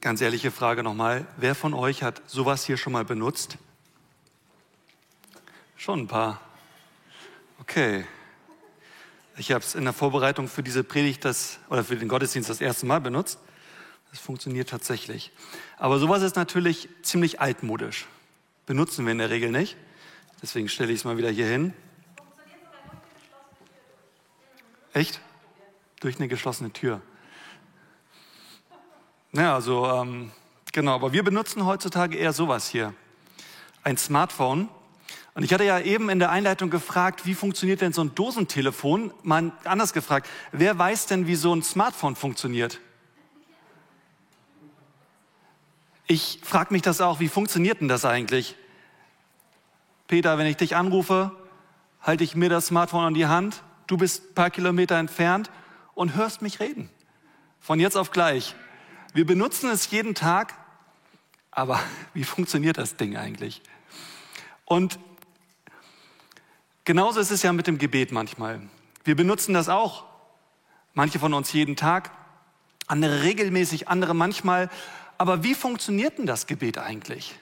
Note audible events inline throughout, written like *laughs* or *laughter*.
Ganz ehrliche Frage nochmal. Wer von euch hat sowas hier schon mal benutzt? Schon ein paar. Okay. Ich habe es in der Vorbereitung für diese Predigt das, oder für den Gottesdienst das erste Mal benutzt. Das funktioniert tatsächlich. Aber sowas ist natürlich ziemlich altmodisch. Benutzen wir in der Regel nicht. Deswegen stelle ich es mal wieder hier hin. Echt? Durch eine geschlossene Tür. Ja, also ähm, genau, aber wir benutzen heutzutage eher sowas hier. Ein Smartphone. Und ich hatte ja eben in der Einleitung gefragt, wie funktioniert denn so ein Dosentelefon? Mal anders gefragt, wer weiß denn, wie so ein Smartphone funktioniert? Ich frage mich das auch, wie funktioniert denn das eigentlich? Peter, wenn ich dich anrufe, halte ich mir das Smartphone an die Hand, du bist ein paar Kilometer entfernt und hörst mich reden. Von jetzt auf gleich. Wir benutzen es jeden Tag, aber *laughs* wie funktioniert das Ding eigentlich? Und genauso ist es ja mit dem Gebet manchmal. Wir benutzen das auch, manche von uns jeden Tag, andere regelmäßig, andere manchmal. Aber wie funktioniert denn das Gebet eigentlich?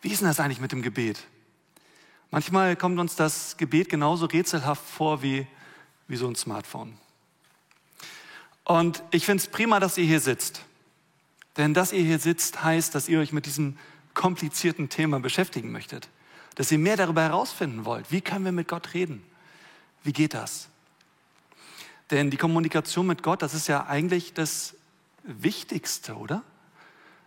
Wie ist denn das eigentlich mit dem Gebet? Manchmal kommt uns das Gebet genauso rätselhaft vor wie, wie so ein Smartphone. Und ich finde es prima, dass ihr hier sitzt. Denn dass ihr hier sitzt, heißt, dass ihr euch mit diesem komplizierten Thema beschäftigen möchtet. Dass ihr mehr darüber herausfinden wollt. Wie können wir mit Gott reden? Wie geht das? Denn die Kommunikation mit Gott, das ist ja eigentlich das Wichtigste, oder?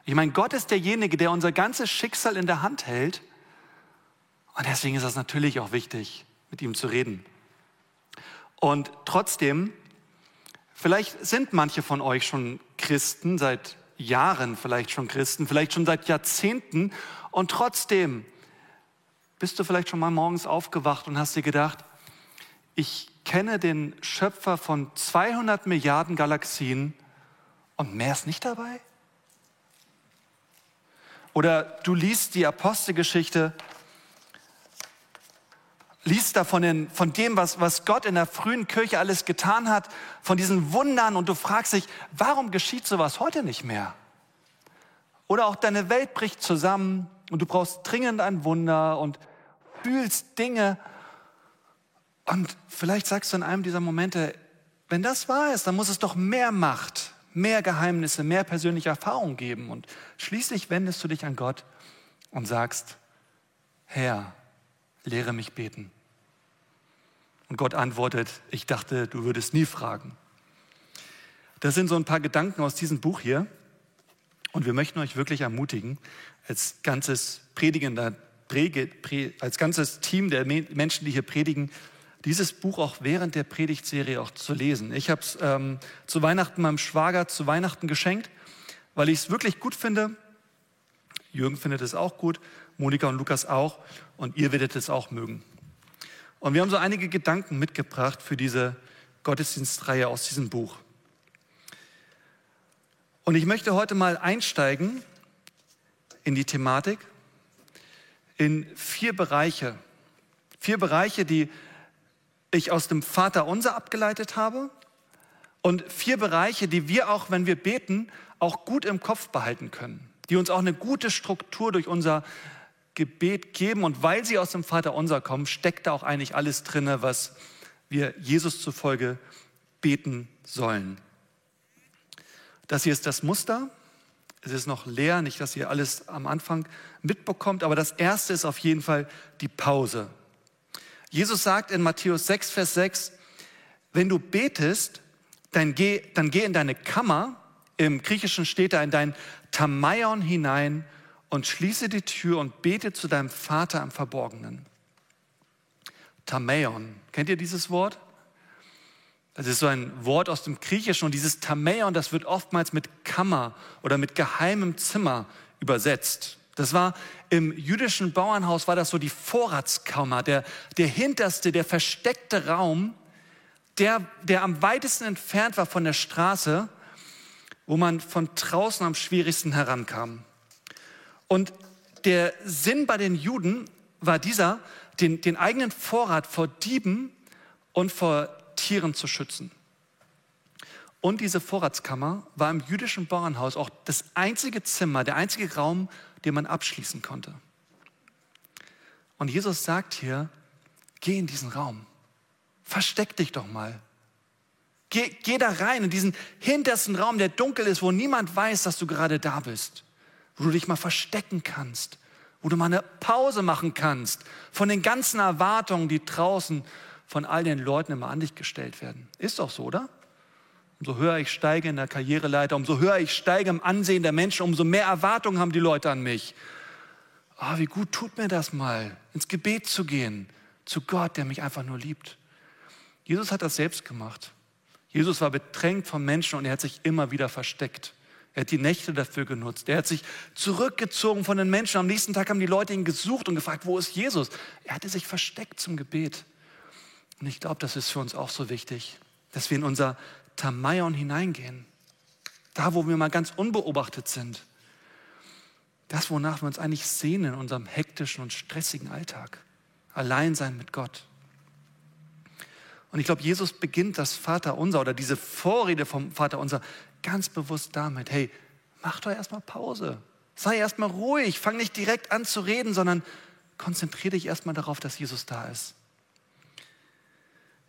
Ich meine, Gott ist derjenige, der unser ganzes Schicksal in der Hand hält. Und deswegen ist das natürlich auch wichtig, mit ihm zu reden. Und trotzdem Vielleicht sind manche von euch schon Christen, seit Jahren vielleicht schon Christen, vielleicht schon seit Jahrzehnten und trotzdem bist du vielleicht schon mal morgens aufgewacht und hast dir gedacht, ich kenne den Schöpfer von 200 Milliarden Galaxien und mehr ist nicht dabei? Oder du liest die Apostelgeschichte liest da von, den, von dem, was, was Gott in der frühen Kirche alles getan hat, von diesen Wundern und du fragst dich, warum geschieht sowas heute nicht mehr? Oder auch deine Welt bricht zusammen und du brauchst dringend ein Wunder und fühlst Dinge. Und vielleicht sagst du in einem dieser Momente, wenn das wahr ist, dann muss es doch mehr Macht, mehr Geheimnisse, mehr persönliche Erfahrung geben. Und schließlich wendest du dich an Gott und sagst, Herr, lehre mich beten. Und Gott antwortet, ich dachte, du würdest nie fragen. Das sind so ein paar Gedanken aus diesem Buch hier. Und wir möchten euch wirklich ermutigen, als ganzes predigender, als ganzes Team der Menschen, die hier predigen, dieses Buch auch während der Predigtserie auch zu lesen. Ich habe es ähm, zu Weihnachten meinem Schwager zu Weihnachten geschenkt, weil ich es wirklich gut finde. Jürgen findet es auch gut Monika und Lukas auch und ihr werdet es auch mögen. Und wir haben so einige Gedanken mitgebracht für diese Gottesdienstreihe aus diesem Buch. Und ich möchte heute mal einsteigen in die Thematik in vier Bereiche. Vier Bereiche, die ich aus dem Vater unser abgeleitet habe und vier Bereiche, die wir auch, wenn wir beten, auch gut im Kopf behalten können, die uns auch eine gute Struktur durch unser Gebet geben. Und weil sie aus dem Vater unser kommen, steckt da auch eigentlich alles drin, was wir Jesus zufolge beten sollen. Das hier ist das Muster. Es ist noch leer, nicht, dass ihr alles am Anfang mitbekommt, aber das erste ist auf jeden Fall die Pause. Jesus sagt in Matthäus 6, Vers 6, wenn du betest, dann geh, dann geh in deine Kammer, im Griechischen steht da in dein Tamaion hinein und schließe die Tür und bete zu deinem Vater im Verborgenen. Tameon, kennt ihr dieses Wort? Das ist so ein Wort aus dem Griechischen und dieses Tameon, das wird oftmals mit Kammer oder mit geheimem Zimmer übersetzt. Das war im jüdischen Bauernhaus war das so die Vorratskammer, der, der hinterste, der versteckte Raum, der, der am weitesten entfernt war von der Straße, wo man von draußen am schwierigsten herankam. Und der Sinn bei den Juden war dieser, den, den eigenen Vorrat vor Dieben und vor Tieren zu schützen. Und diese Vorratskammer war im jüdischen Bauernhaus auch das einzige Zimmer, der einzige Raum, den man abschließen konnte. Und Jesus sagt hier, geh in diesen Raum, versteck dich doch mal. Geh, geh da rein in diesen hintersten Raum, der dunkel ist, wo niemand weiß, dass du gerade da bist, wo du dich mal verstecken kannst, wo du mal eine Pause machen kannst von den ganzen Erwartungen, die draußen von all den Leuten immer an dich gestellt werden. Ist doch so, oder? Umso höher ich steige in der Karriereleiter, umso höher ich steige im Ansehen der Menschen, umso mehr Erwartungen haben die Leute an mich. Ah, oh, wie gut tut mir das mal, ins Gebet zu gehen, zu Gott, der mich einfach nur liebt. Jesus hat das selbst gemacht. Jesus war bedrängt von Menschen und er hat sich immer wieder versteckt. Er hat die Nächte dafür genutzt. Er hat sich zurückgezogen von den Menschen. Am nächsten Tag haben die Leute ihn gesucht und gefragt, wo ist Jesus? Er hatte sich versteckt zum Gebet. Und ich glaube, das ist für uns auch so wichtig, dass wir in unser Tamaion hineingehen. Da, wo wir mal ganz unbeobachtet sind. Das, wonach wir uns eigentlich sehnen in unserem hektischen und stressigen Alltag. Allein sein mit Gott. Und ich glaube, Jesus beginnt das Vaterunser oder diese Vorrede vom Vaterunser ganz bewusst damit, hey, mach doch erstmal Pause. Sei erstmal ruhig, fang nicht direkt an zu reden, sondern konzentriere dich erstmal darauf, dass Jesus da ist.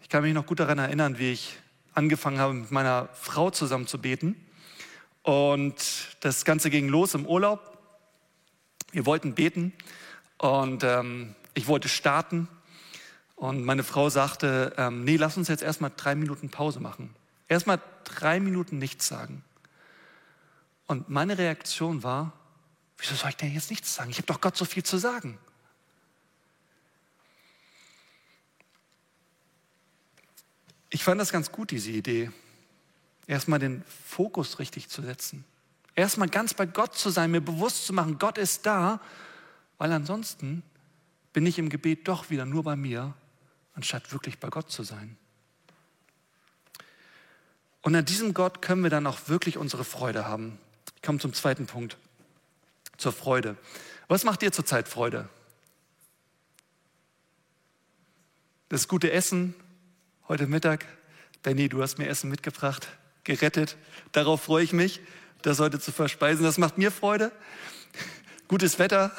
Ich kann mich noch gut daran erinnern, wie ich angefangen habe, mit meiner Frau zusammen zu beten. Und das Ganze ging los im Urlaub. Wir wollten beten und ähm, ich wollte starten. Und meine Frau sagte, ähm, nee, lass uns jetzt erstmal drei Minuten Pause machen. Erstmal drei Minuten nichts sagen. Und meine Reaktion war, wieso soll ich denn jetzt nichts sagen? Ich habe doch Gott so viel zu sagen. Ich fand das ganz gut, diese Idee. Erstmal den Fokus richtig zu setzen. Erstmal ganz bei Gott zu sein, mir bewusst zu machen, Gott ist da, weil ansonsten bin ich im Gebet doch wieder nur bei mir, anstatt wirklich bei Gott zu sein. Und an diesem Gott können wir dann auch wirklich unsere Freude haben. Ich komme zum zweiten Punkt, zur Freude. Was macht dir zurzeit Freude? Das gute Essen, heute Mittag. Benny, du hast mir Essen mitgebracht, gerettet. Darauf freue ich mich, das heute zu verspeisen. Das macht mir Freude. Gutes Wetter,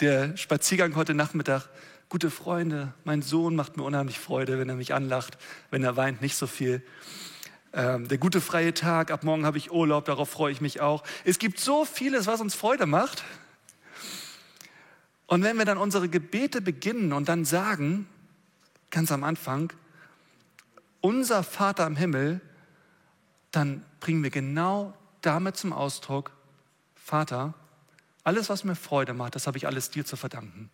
der Spaziergang heute Nachmittag, gute Freunde. Mein Sohn macht mir unheimlich Freude, wenn er mich anlacht, wenn er weint, nicht so viel. Ähm, der gute freie Tag, ab morgen habe ich Urlaub, darauf freue ich mich auch. Es gibt so vieles, was uns Freude macht. Und wenn wir dann unsere Gebete beginnen und dann sagen, ganz am Anfang, unser Vater im Himmel, dann bringen wir genau damit zum Ausdruck, Vater, alles, was mir Freude macht, das habe ich alles dir zu verdanken.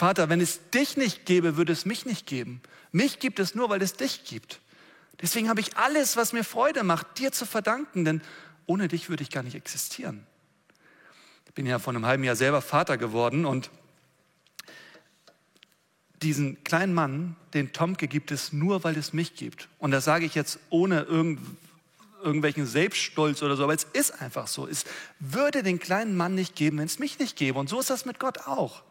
Vater, wenn es dich nicht gäbe, würde es mich nicht geben. Mich gibt es nur, weil es dich gibt. Deswegen habe ich alles, was mir Freude macht, dir zu verdanken, denn ohne dich würde ich gar nicht existieren. Ich bin ja vor einem halben Jahr selber Vater geworden und diesen kleinen Mann, den Tomke, gibt es nur, weil es mich gibt. Und das sage ich jetzt ohne irgend, irgendwelchen Selbststolz oder so, aber es ist einfach so. Es würde den kleinen Mann nicht geben, wenn es mich nicht gäbe. Und so ist das mit Gott auch.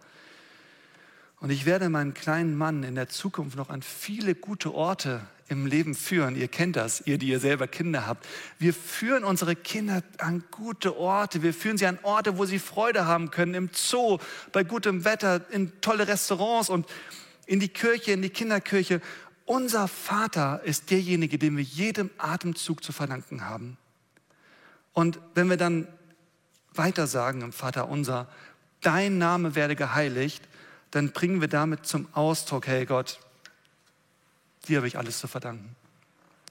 Und ich werde meinen kleinen Mann in der Zukunft noch an viele gute Orte im Leben führen. Ihr kennt das, ihr, die ihr selber Kinder habt. Wir führen unsere Kinder an gute Orte. Wir führen sie an Orte, wo sie Freude haben können, im Zoo, bei gutem Wetter, in tolle Restaurants und in die Kirche, in die Kinderkirche. Unser Vater ist derjenige, dem wir jedem Atemzug zu verdanken haben. Und wenn wir dann weiter sagen im Vater unser, dein Name werde geheiligt, dann bringen wir damit zum Ausdruck, hey Gott, dir habe ich alles zu verdanken.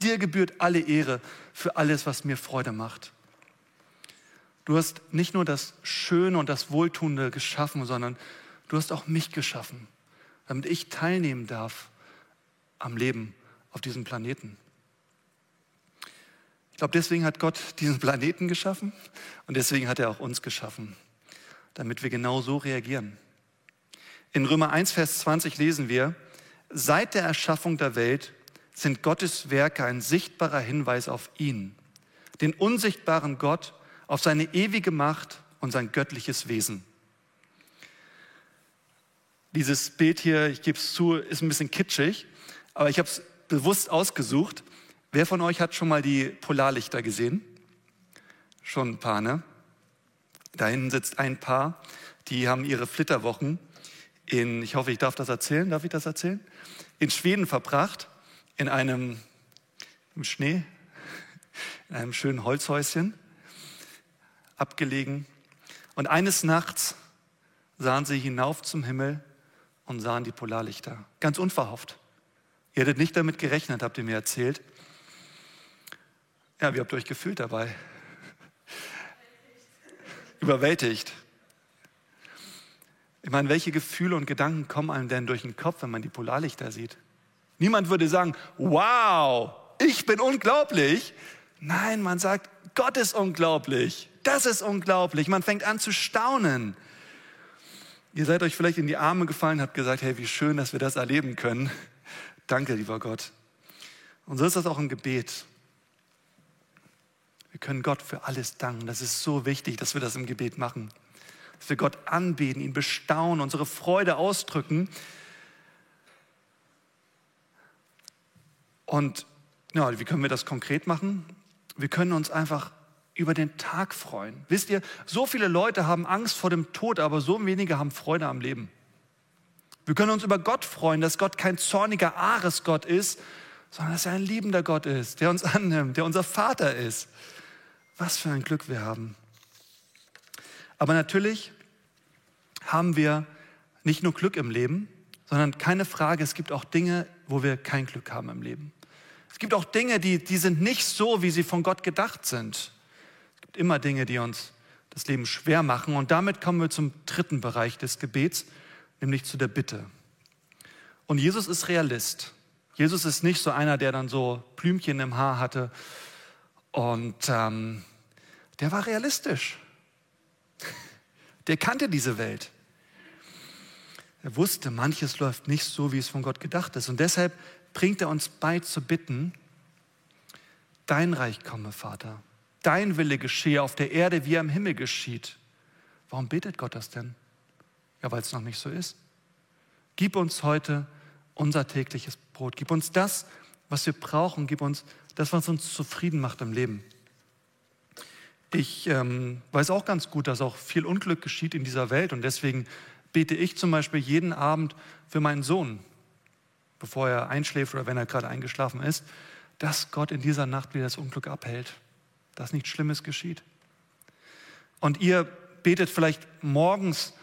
Dir gebührt alle Ehre für alles, was mir Freude macht. Du hast nicht nur das Schöne und das Wohltuende geschaffen, sondern du hast auch mich geschaffen, damit ich teilnehmen darf am Leben auf diesem Planeten. Ich glaube, deswegen hat Gott diesen Planeten geschaffen und deswegen hat er auch uns geschaffen, damit wir genau so reagieren. In Römer 1, Vers 20 lesen wir, seit der Erschaffung der Welt sind Gottes Werke ein sichtbarer Hinweis auf ihn, den unsichtbaren Gott, auf seine ewige Macht und sein göttliches Wesen. Dieses Bild hier, ich gebe es zu, ist ein bisschen kitschig, aber ich habe es bewusst ausgesucht. Wer von euch hat schon mal die Polarlichter gesehen? Schon ein paar, ne? Da hinten sitzt ein Paar, die haben ihre Flitterwochen in, ich hoffe, ich darf das erzählen, darf ich das erzählen? In Schweden verbracht, in einem im Schnee, in einem schönen Holzhäuschen, abgelegen. Und eines Nachts sahen sie hinauf zum Himmel und sahen die Polarlichter. Ganz unverhofft. Ihr hättet nicht damit gerechnet, habt ihr mir erzählt. Ja, wie habt ihr euch gefühlt dabei? *laughs* Überwältigt. Ich meine, welche Gefühle und Gedanken kommen einem denn durch den Kopf, wenn man die Polarlichter sieht? Niemand würde sagen, wow, ich bin unglaublich. Nein, man sagt, Gott ist unglaublich. Das ist unglaublich. Man fängt an zu staunen. Ihr seid euch vielleicht in die Arme gefallen, habt gesagt, hey, wie schön, dass wir das erleben können. Danke, lieber Gott. Und so ist das auch im Gebet. Wir können Gott für alles danken. Das ist so wichtig, dass wir das im Gebet machen. Dass wir Gott anbeten, ihn bestaunen, unsere Freude ausdrücken. Und ja, wie können wir das konkret machen? Wir können uns einfach über den Tag freuen. Wisst ihr, so viele Leute haben Angst vor dem Tod, aber so wenige haben Freude am Leben. Wir können uns über Gott freuen, dass Gott kein zorniger Aresgott ist, sondern dass er ein liebender Gott ist, der uns annimmt, der unser Vater ist. Was für ein Glück wir haben. Aber natürlich haben wir nicht nur Glück im Leben, sondern keine Frage, es gibt auch Dinge, wo wir kein Glück haben im Leben. Es gibt auch Dinge, die, die sind nicht so, wie sie von Gott gedacht sind. Es gibt immer Dinge, die uns das Leben schwer machen. Und damit kommen wir zum dritten Bereich des Gebets, nämlich zu der Bitte. Und Jesus ist Realist. Jesus ist nicht so einer, der dann so Blümchen im Haar hatte. Und ähm, der war realistisch. Der kannte diese Welt. Er wusste, manches läuft nicht so, wie es von Gott gedacht ist. Und deshalb bringt er uns bei zu bitten, dein Reich komme, Vater, dein Wille geschehe auf der Erde, wie er im Himmel geschieht. Warum betet Gott das denn? Ja, weil es noch nicht so ist. Gib uns heute unser tägliches Brot. Gib uns das, was wir brauchen. Gib uns das, was uns zufrieden macht im Leben. Ich ähm, weiß auch ganz gut, dass auch viel Unglück geschieht in dieser Welt und deswegen bete ich zum Beispiel jeden Abend für meinen Sohn, bevor er einschläft oder wenn er gerade eingeschlafen ist, dass Gott in dieser Nacht wieder das Unglück abhält, dass nichts Schlimmes geschieht. Und ihr betet vielleicht morgens,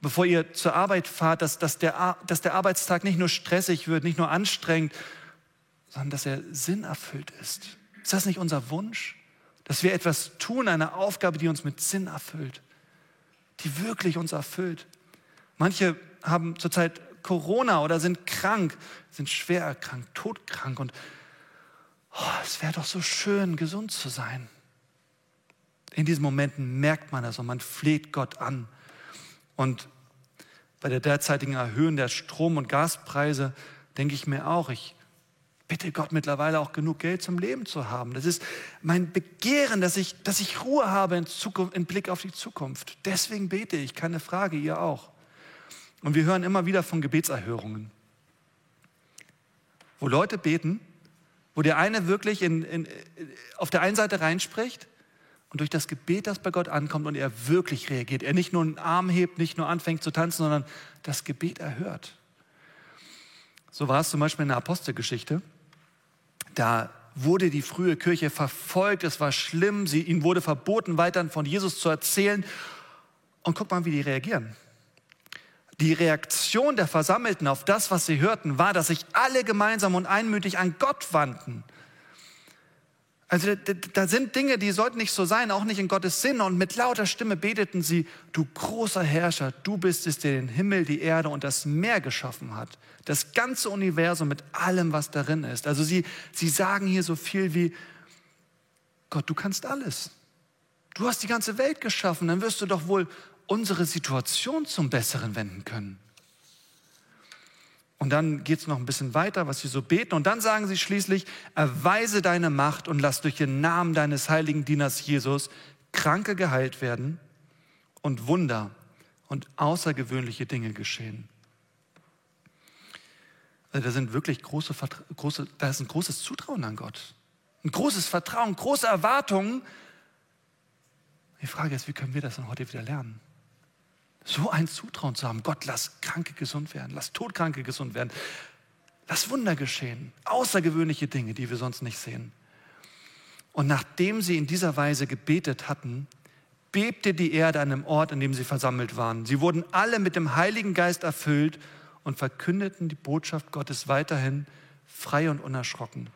bevor ihr zur Arbeit fahrt, dass, dass, der, dass der Arbeitstag nicht nur stressig wird, nicht nur anstrengend, sondern dass er sinnerfüllt ist. Ist das nicht unser Wunsch? Dass wir etwas tun, eine Aufgabe, die uns mit Sinn erfüllt, die wirklich uns erfüllt. Manche haben zurzeit Corona oder sind krank, sind schwer erkrankt, todkrank. Und oh, es wäre doch so schön, gesund zu sein. In diesen Momenten merkt man das und man fleht Gott an. Und bei der derzeitigen Erhöhung der Strom- und Gaspreise denke ich mir auch, ich bitte Gott mittlerweile auch genug Geld zum Leben zu haben. Das ist mein Begehren, dass ich, dass ich Ruhe habe in, Zukunft, in Blick auf die Zukunft. Deswegen bete ich, keine Frage, ihr auch. Und wir hören immer wieder von Gebetserhörungen, wo Leute beten, wo der eine wirklich in, in, auf der einen Seite reinspricht und durch das Gebet, das bei Gott ankommt und er wirklich reagiert. Er nicht nur einen Arm hebt, nicht nur anfängt zu tanzen, sondern das Gebet erhört. So war es zum Beispiel in der Apostelgeschichte. Da wurde die frühe Kirche verfolgt, es war schlimm, sie, ihnen wurde verboten, weiter von Jesus zu erzählen. Und guck mal, wie die reagieren. Die Reaktion der Versammelten auf das, was sie hörten, war, dass sich alle gemeinsam und einmütig an Gott wandten. Also da sind Dinge, die sollten nicht so sein, auch nicht in Gottes Sinn. Und mit lauter Stimme beteten sie, du großer Herrscher, du bist es, der den Himmel, die Erde und das Meer geschaffen hat. Das ganze Universum mit allem, was darin ist. Also sie, sie sagen hier so viel wie, Gott, du kannst alles. Du hast die ganze Welt geschaffen, dann wirst du doch wohl unsere Situation zum Besseren wenden können. Und dann geht es noch ein bisschen weiter, was sie so beten. Und dann sagen sie schließlich, erweise deine Macht und lass durch den Namen deines heiligen Dieners Jesus Kranke geheilt werden und Wunder und außergewöhnliche Dinge geschehen. Also da sind wirklich große, große, da ist ein großes Zutrauen an Gott. Ein großes Vertrauen, große Erwartungen. Die Frage ist, wie können wir das dann heute wieder lernen? So ein Zutrauen zu haben. Gott, lass Kranke gesund werden, lass Todkranke gesund werden. Lass Wunder geschehen. Außergewöhnliche Dinge, die wir sonst nicht sehen. Und nachdem sie in dieser Weise gebetet hatten, bebte die Erde an dem Ort, an dem sie versammelt waren. Sie wurden alle mit dem Heiligen Geist erfüllt und verkündeten die Botschaft Gottes weiterhin frei und unerschrocken.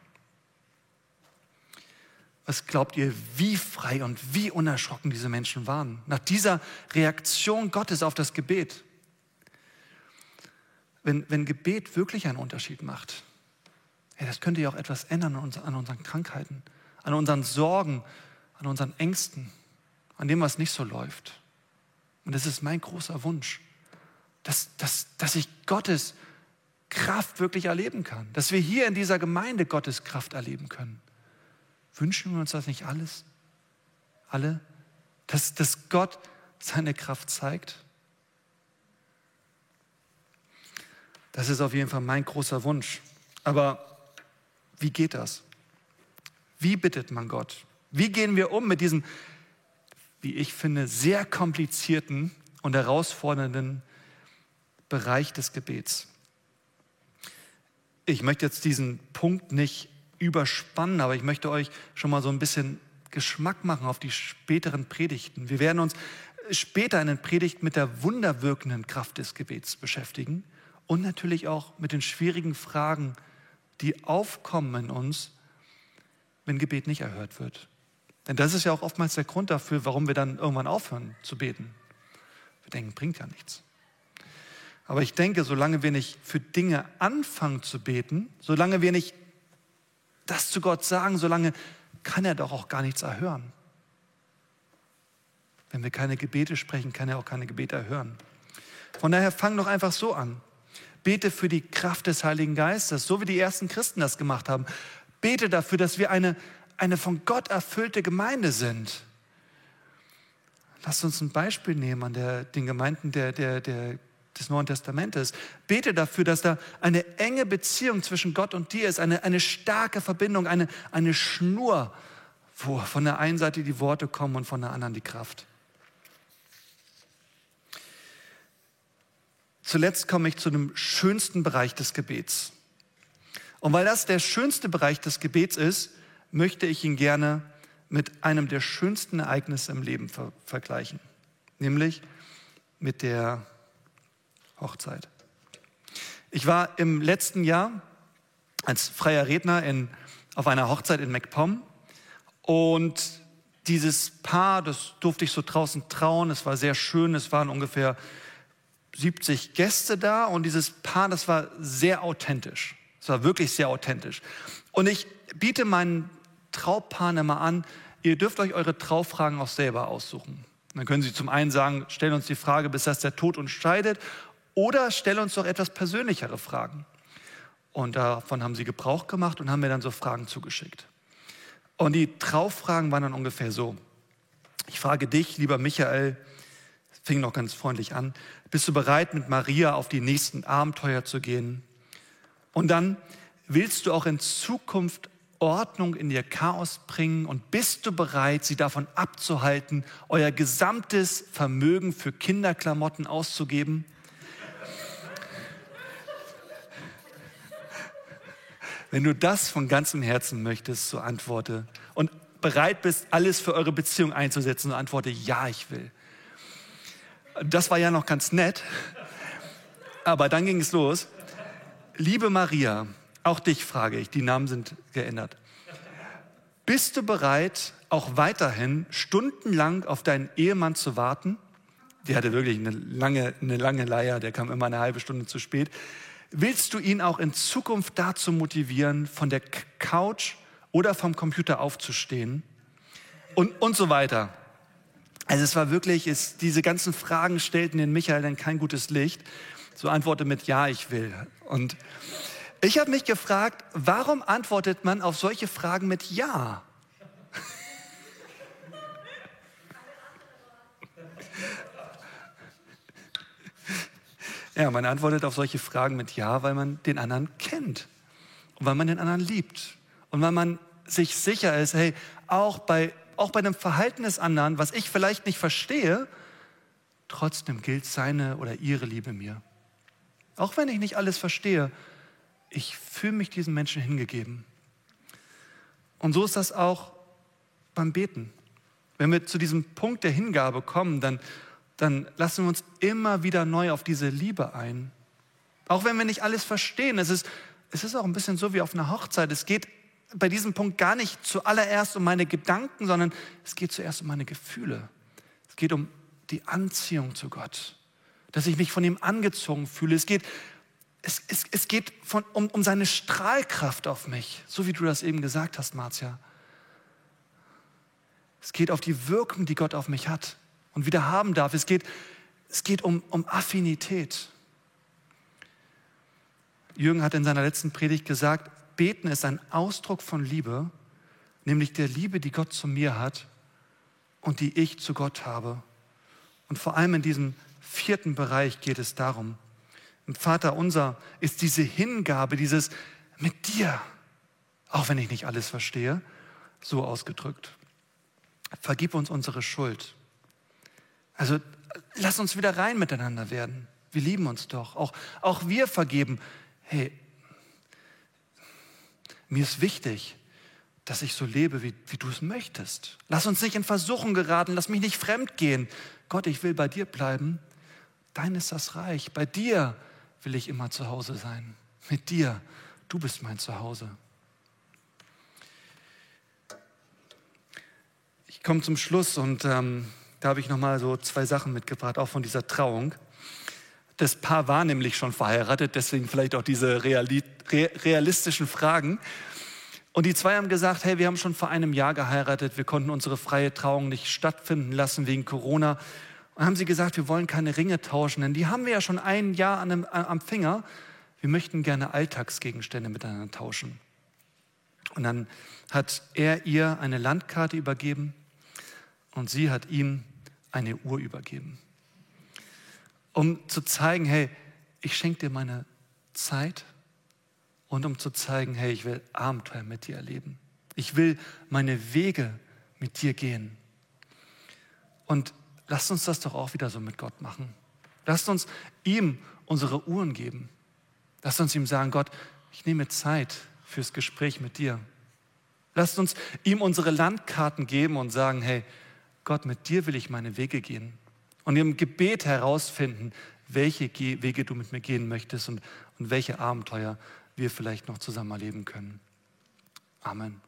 Was glaubt ihr, wie frei und wie unerschrocken diese Menschen waren nach dieser Reaktion Gottes auf das Gebet? Wenn, wenn Gebet wirklich einen Unterschied macht, ja, das könnte ja auch etwas ändern an, uns, an unseren Krankheiten, an unseren Sorgen, an unseren Ängsten, an dem, was nicht so läuft. Und das ist mein großer Wunsch, dass, dass, dass ich Gottes Kraft wirklich erleben kann, dass wir hier in dieser Gemeinde Gottes Kraft erleben können. Wünschen wir uns das nicht alles? Alle? Dass, dass Gott seine Kraft zeigt? Das ist auf jeden Fall mein großer Wunsch. Aber wie geht das? Wie bittet man Gott? Wie gehen wir um mit diesem, wie ich finde, sehr komplizierten und herausfordernden Bereich des Gebets? Ich möchte jetzt diesen Punkt nicht überspannen, aber ich möchte euch schon mal so ein bisschen Geschmack machen auf die späteren Predigten. Wir werden uns später in den Predigten mit der wunderwirkenden Kraft des Gebets beschäftigen und natürlich auch mit den schwierigen Fragen, die aufkommen in uns, wenn Gebet nicht erhört wird. Denn das ist ja auch oftmals der Grund dafür, warum wir dann irgendwann aufhören zu beten. Wir denken, bringt ja nichts. Aber ich denke, solange wir nicht für Dinge anfangen zu beten, solange wir nicht das zu Gott sagen, solange kann er doch auch gar nichts erhören. Wenn wir keine Gebete sprechen, kann er auch keine Gebete erhören. Von daher fang doch einfach so an. Bete für die Kraft des Heiligen Geistes, so wie die ersten Christen das gemacht haben. Bete dafür, dass wir eine, eine von Gott erfüllte Gemeinde sind. Lasst uns ein Beispiel nehmen an der, den Gemeinden der, der, der des Neuen Testamentes. Bete dafür, dass da eine enge Beziehung zwischen Gott und dir ist, eine, eine starke Verbindung, eine, eine Schnur, wo von der einen Seite die Worte kommen und von der anderen die Kraft. Zuletzt komme ich zu dem schönsten Bereich des Gebets. Und weil das der schönste Bereich des Gebets ist, möchte ich ihn gerne mit einem der schönsten Ereignisse im Leben ver vergleichen, nämlich mit der Hochzeit. Ich war im letzten Jahr als freier Redner in, auf einer Hochzeit in MacPom und dieses Paar, das durfte ich so draußen trauen, es war sehr schön, es waren ungefähr 70 Gäste da und dieses Paar, das war sehr authentisch. Es war wirklich sehr authentisch. Und ich biete meinen Traupaaren immer an, ihr dürft euch eure Traufragen auch selber aussuchen. Dann können Sie zum einen sagen, stellen uns die Frage, bis das der Tod uns scheidet. Oder stell uns doch etwas persönlichere Fragen. Und davon haben sie Gebrauch gemacht und haben mir dann so Fragen zugeschickt. Und die Trauffragen waren dann ungefähr so. Ich frage dich, lieber Michael, fing noch ganz freundlich an, bist du bereit, mit Maria auf die nächsten Abenteuer zu gehen? Und dann, willst du auch in Zukunft Ordnung in ihr Chaos bringen und bist du bereit, sie davon abzuhalten, euer gesamtes Vermögen für Kinderklamotten auszugeben? Wenn du das von ganzem Herzen möchtest, so antworte und bereit bist, alles für eure Beziehung einzusetzen, so antworte, ja, ich will. Das war ja noch ganz nett, aber dann ging es los. Liebe Maria, auch dich frage ich, die Namen sind geändert. Bist du bereit, auch weiterhin stundenlang auf deinen Ehemann zu warten? Der hatte wirklich eine lange, eine lange Leier, der kam immer eine halbe Stunde zu spät. Willst du ihn auch in Zukunft dazu motivieren, von der Couch oder vom Computer aufzustehen? Und, und so weiter. Also es war wirklich, es, diese ganzen Fragen stellten den Michael dann kein gutes Licht. So antworte mit Ja, ich will. Und ich habe mich gefragt, warum antwortet man auf solche Fragen mit Ja? Ja, man antwortet auf solche Fragen mit Ja, weil man den anderen kennt und weil man den anderen liebt und weil man sich sicher ist, hey, auch bei, auch bei dem Verhalten des anderen, was ich vielleicht nicht verstehe, trotzdem gilt seine oder ihre Liebe mir. Auch wenn ich nicht alles verstehe, ich fühle mich diesen Menschen hingegeben. Und so ist das auch beim Beten. Wenn wir zu diesem Punkt der Hingabe kommen, dann, dann lassen wir uns immer wieder neu auf diese Liebe ein. Auch wenn wir nicht alles verstehen. Es ist, es ist auch ein bisschen so wie auf einer Hochzeit. Es geht bei diesem Punkt gar nicht zuallererst um meine Gedanken, sondern es geht zuerst um meine Gefühle. Es geht um die Anziehung zu Gott, dass ich mich von ihm angezogen fühle. Es geht, es, es, es geht von, um, um seine Strahlkraft auf mich, so wie du das eben gesagt hast, Marzia. Es geht auf die Wirkung, die Gott auf mich hat und wieder haben darf. Es geht, es geht um, um Affinität. Jürgen hat in seiner letzten Predigt gesagt, Beten ist ein Ausdruck von Liebe, nämlich der Liebe, die Gott zu mir hat und die ich zu Gott habe. Und vor allem in diesem vierten Bereich geht es darum, im Vater unser ist diese Hingabe, dieses mit dir, auch wenn ich nicht alles verstehe, so ausgedrückt. Vergib uns unsere Schuld. Also lass uns wieder rein miteinander werden. Wir lieben uns doch. Auch, auch wir vergeben. Hey, mir ist wichtig, dass ich so lebe, wie, wie du es möchtest. Lass uns nicht in Versuchung geraten, lass mich nicht fremd gehen. Gott, ich will bei dir bleiben. Dein ist das Reich. Bei dir will ich immer zu Hause sein. Mit dir. Du bist mein Zuhause. Ich komme zum Schluss und ähm, da habe ich noch mal so zwei Sachen mitgebracht, auch von dieser Trauung. Das Paar war nämlich schon verheiratet, deswegen vielleicht auch diese reali realistischen Fragen. Und die zwei haben gesagt, hey, wir haben schon vor einem Jahr geheiratet, wir konnten unsere freie Trauung nicht stattfinden lassen wegen Corona. Und haben sie gesagt, wir wollen keine Ringe tauschen, denn die haben wir ja schon ein Jahr an dem, am Finger. Wir möchten gerne Alltagsgegenstände miteinander tauschen. Und dann hat er ihr eine Landkarte übergeben und sie hat ihm eine Uhr übergeben. Um zu zeigen, hey, ich schenke dir meine Zeit und um zu zeigen, hey, ich will Abenteuer mit dir erleben. Ich will meine Wege mit dir gehen. Und lasst uns das doch auch wieder so mit Gott machen. Lasst uns ihm unsere Uhren geben. Lasst uns ihm sagen, Gott, ich nehme Zeit fürs Gespräch mit dir. Lasst uns ihm unsere Landkarten geben und sagen, hey, Gott, mit dir will ich meine Wege gehen. Und im Gebet herausfinden, welche Wege du mit mir gehen möchtest und, und welche Abenteuer wir vielleicht noch zusammen erleben können. Amen.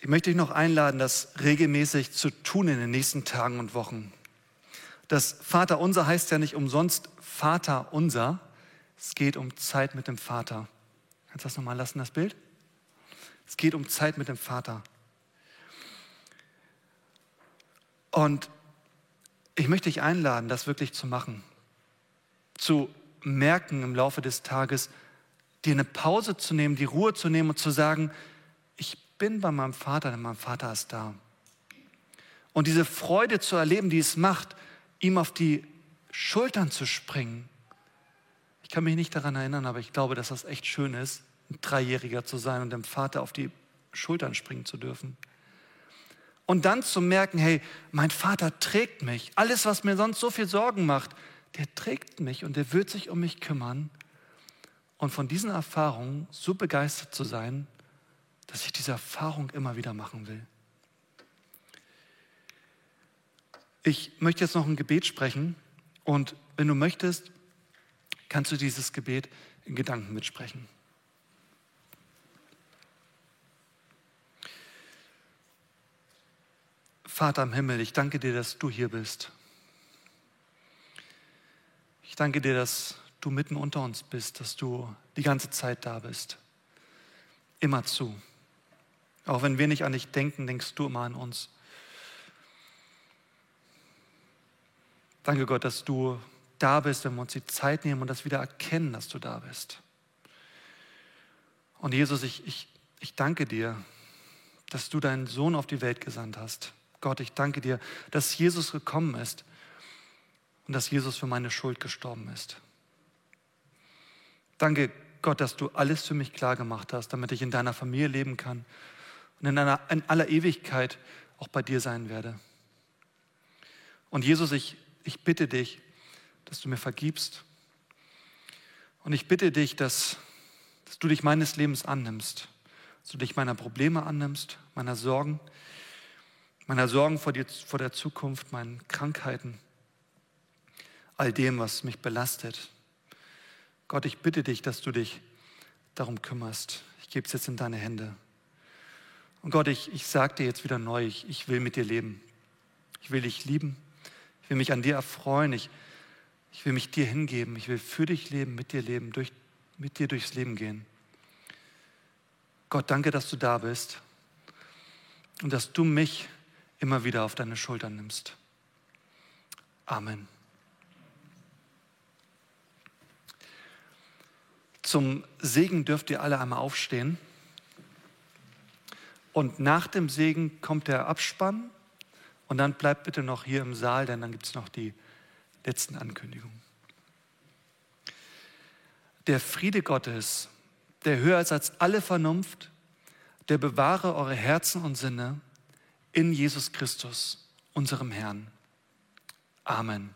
Ich möchte dich noch einladen, das regelmäßig zu tun in den nächsten Tagen und Wochen. Das Vater unser heißt ja nicht umsonst Vater unser, es geht um Zeit mit dem Vater. Kannst du das nochmal lassen, das Bild? Es geht um Zeit mit dem Vater. Und ich möchte dich einladen, das wirklich zu machen. Zu merken im Laufe des Tages, dir eine Pause zu nehmen, die Ruhe zu nehmen und zu sagen, ich bin bei meinem Vater, denn mein Vater ist da. Und diese Freude zu erleben, die es macht, ihm auf die Schultern zu springen ich kann mich nicht daran erinnern, aber ich glaube, dass das echt schön ist, ein Dreijähriger zu sein und dem Vater auf die Schultern springen zu dürfen. Und dann zu merken, hey, mein Vater trägt mich. Alles, was mir sonst so viel Sorgen macht, der trägt mich und der wird sich um mich kümmern. Und von diesen Erfahrungen so begeistert zu sein, dass ich diese Erfahrung immer wieder machen will. Ich möchte jetzt noch ein Gebet sprechen und wenn du möchtest, kannst du dieses Gebet in Gedanken mitsprechen. Vater im Himmel, ich danke dir, dass du hier bist. Ich danke dir, dass du mitten unter uns bist, dass du die ganze Zeit da bist. Immer zu. Auch wenn wir nicht an dich denken, denkst du immer an uns. Danke Gott, dass du da bist, wenn wir uns die Zeit nehmen und das wieder erkennen, dass du da bist. Und Jesus, ich, ich, ich danke dir, dass du deinen Sohn auf die Welt gesandt hast. Gott, ich danke dir, dass Jesus gekommen ist und dass Jesus für meine Schuld gestorben ist. Danke, Gott, dass du alles für mich klar gemacht hast, damit ich in deiner Familie leben kann und in, einer, in aller Ewigkeit auch bei dir sein werde. Und Jesus, ich, ich bitte dich, dass du mir vergibst. Und ich bitte dich, dass, dass du dich meines Lebens annimmst, dass du dich meiner Probleme annimmst, meiner Sorgen, meiner Sorgen vor, dir, vor der Zukunft, meinen Krankheiten, all dem, was mich belastet. Gott, ich bitte dich, dass du dich darum kümmerst. Ich gebe es jetzt in deine Hände. Und Gott, ich, ich sage dir jetzt wieder neu, ich, ich will mit dir leben. Ich will dich lieben. Ich will mich an dir erfreuen. Ich, ich will mich dir hingeben. Ich will für dich leben, mit dir leben, durch, mit dir durchs Leben gehen. Gott, danke, dass du da bist und dass du mich immer wieder auf deine Schultern nimmst. Amen. Zum Segen dürft ihr alle einmal aufstehen. Und nach dem Segen kommt der Abspann. Und dann bleibt bitte noch hier im Saal, denn dann gibt es noch die letzten Ankündigungen. Der Friede Gottes, der höher ist als alle Vernunft, der bewahre eure Herzen und Sinne in Jesus Christus, unserem Herrn. Amen.